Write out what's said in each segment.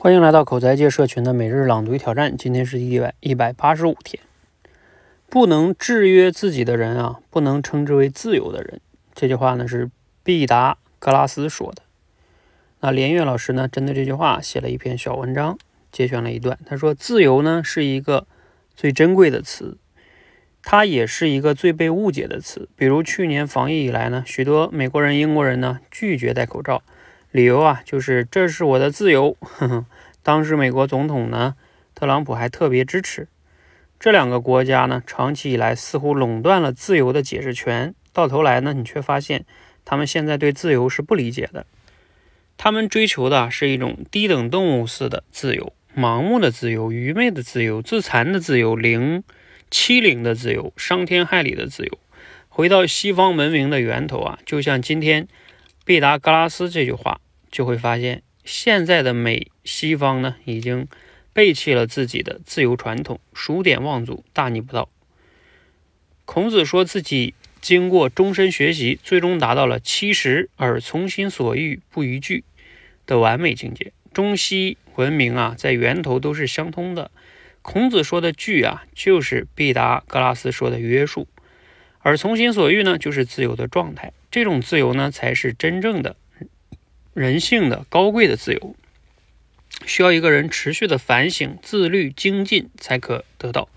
欢迎来到口才界社群的每日朗读挑战，今天是一百一百八十五天。不能制约自己的人啊，不能称之为自由的人。这句话呢是毕达哥拉斯说的。那连岳老师呢，针对这句话写了一篇小文章，节选了一段。他说：“自由呢是一个最珍贵的词，它也是一个最被误解的词。比如去年防疫以来呢，许多美国人、英国人呢拒绝戴口罩。”理由啊，就是这是我的自由。呵呵，当时美国总统呢，特朗普还特别支持。这两个国家呢，长期以来似乎垄断了自由的解释权。到头来呢，你却发现他们现在对自由是不理解的。他们追求的是一种低等动物似的自由，盲目的自由、愚昧的自由、自残的自由、零欺凌的自由、伤天害理的自由。回到西方文明的源头啊，就像今天。毕达哥拉斯这句话，就会发现现在的美西方呢，已经背弃了自己的自由传统，数典忘祖，大逆不道。孔子说自己经过终身学习，最终达到了七十而从心所欲不逾矩的完美境界。中西文明啊，在源头都是相通的。孔子说的矩啊，就是毕达哥拉斯说的约束。而从心所欲呢，就是自由的状态。这种自由呢，才是真正的人性的高贵的自由。需要一个人持续的反省、自律、精进，才可得到。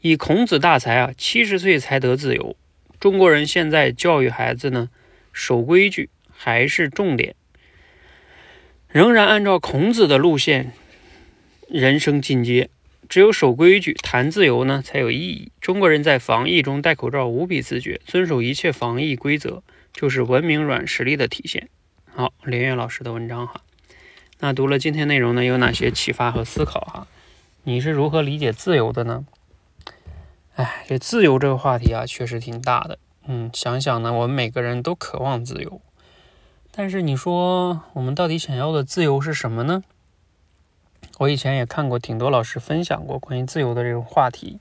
以孔子大才啊，七十岁才得自由。中国人现在教育孩子呢，守规矩还是重点，仍然按照孔子的路线，人生进阶。只有守规矩、谈自由呢，才有意义。中国人在防疫中戴口罩无比自觉，遵守一切防疫规则，就是文明软实力的体现。好，连岳老师的文章哈。那读了今天内容呢，有哪些启发和思考哈？你是如何理解自由的呢？哎，这自由这个话题啊，确实挺大的。嗯，想想呢，我们每个人都渴望自由，但是你说我们到底想要的自由是什么呢？我以前也看过挺多老师分享过关于自由的这种话题。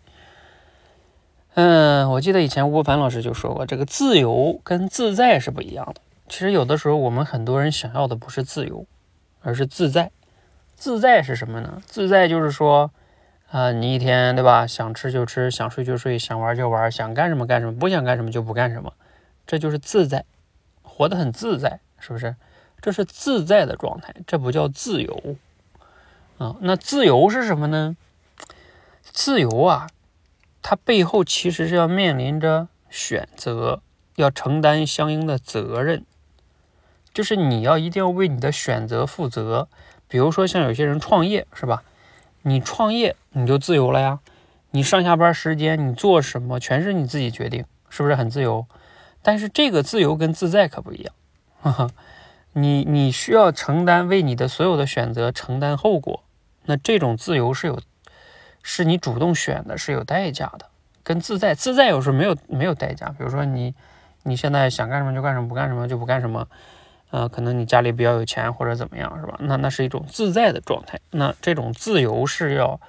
嗯，我记得以前吴凡老师就说过，这个自由跟自在是不一样的。其实有的时候我们很多人想要的不是自由，而是自在。自在是什么呢？自在就是说，啊，你一天对吧，想吃就吃，想睡就睡，想玩就玩，想干什么干什么，不想干什么就不干什么，这就是自在，活得很自在，是不是？这是自在的状态，这不叫自由。啊，那自由是什么呢？自由啊，它背后其实是要面临着选择，要承担相应的责任，就是你要一定要为你的选择负责。比如说像有些人创业，是吧？你创业你就自由了呀，你上下班时间你做什么全是你自己决定，是不是很自由？但是这个自由跟自在可不一样，哈哈，你你需要承担为你的所有的选择承担后果。那这种自由是有，是你主动选的，是有代价的。跟自在，自在有时候没有没有代价。比如说你，你现在想干什么就干什么，不干什么就不干什么。呃，可能你家里比较有钱或者怎么样，是吧？那那是一种自在的状态。那这种自由是要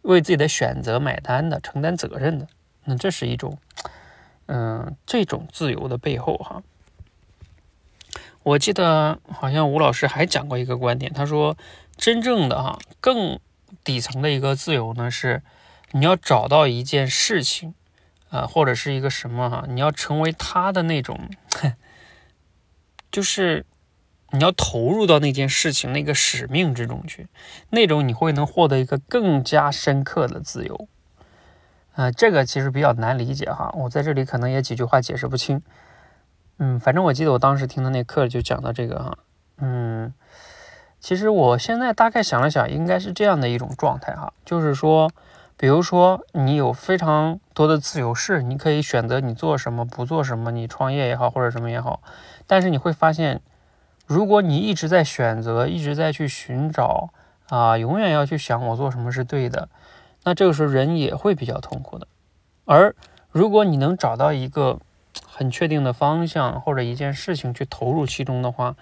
为自己的选择买单的，承担责任的。那这是一种，嗯，这种自由的背后哈。我记得好像吴老师还讲过一个观点，他说。真正的哈，更底层的一个自由呢，是你要找到一件事情，啊，或者是一个什么哈，你要成为他的那种，就是你要投入到那件事情那个使命之中去，那种你会能获得一个更加深刻的自由。啊，这个其实比较难理解哈，我在这里可能也几句话解释不清。嗯，反正我记得我当时听的那课就讲到这个哈，嗯。其实我现在大概想了想，应该是这样的一种状态哈，就是说，比如说你有非常多的自由，式你可以选择你做什么不做什么，你创业也好或者什么也好，但是你会发现，如果你一直在选择，一直在去寻找啊，永远要去想我做什么是对的，那这个时候人也会比较痛苦的。而如果你能找到一个很确定的方向或者一件事情去投入其中的话，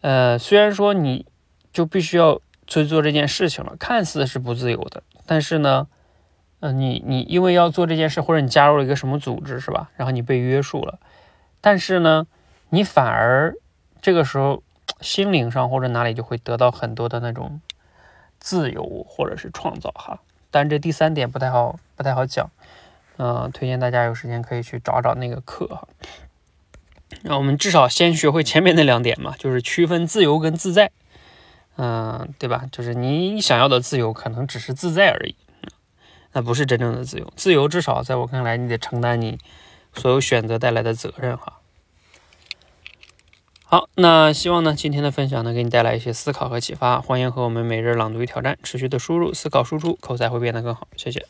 呃，虽然说你就必须要去做这件事情了，看似是不自由的，但是呢，呃，你你因为要做这件事，或者你加入了一个什么组织，是吧？然后你被约束了，但是呢，你反而这个时候心灵上或者哪里就会得到很多的那种自由或者是创造哈。但这第三点不太好，不太好讲。嗯，推荐大家有时间可以去找找那个课哈。那我们至少先学会前面那两点嘛，就是区分自由跟自在。嗯，对吧？就是你想要的自由可能只是自在而已，那不是真正的自由。自由至少在我看来，你得承担你所有选择带来的责任哈。好，那希望呢今天的分享呢给你带来一些思考和启发。欢迎和我们每日朗读与挑战持续的输入、思考、输出，口才会变得更好。谢谢。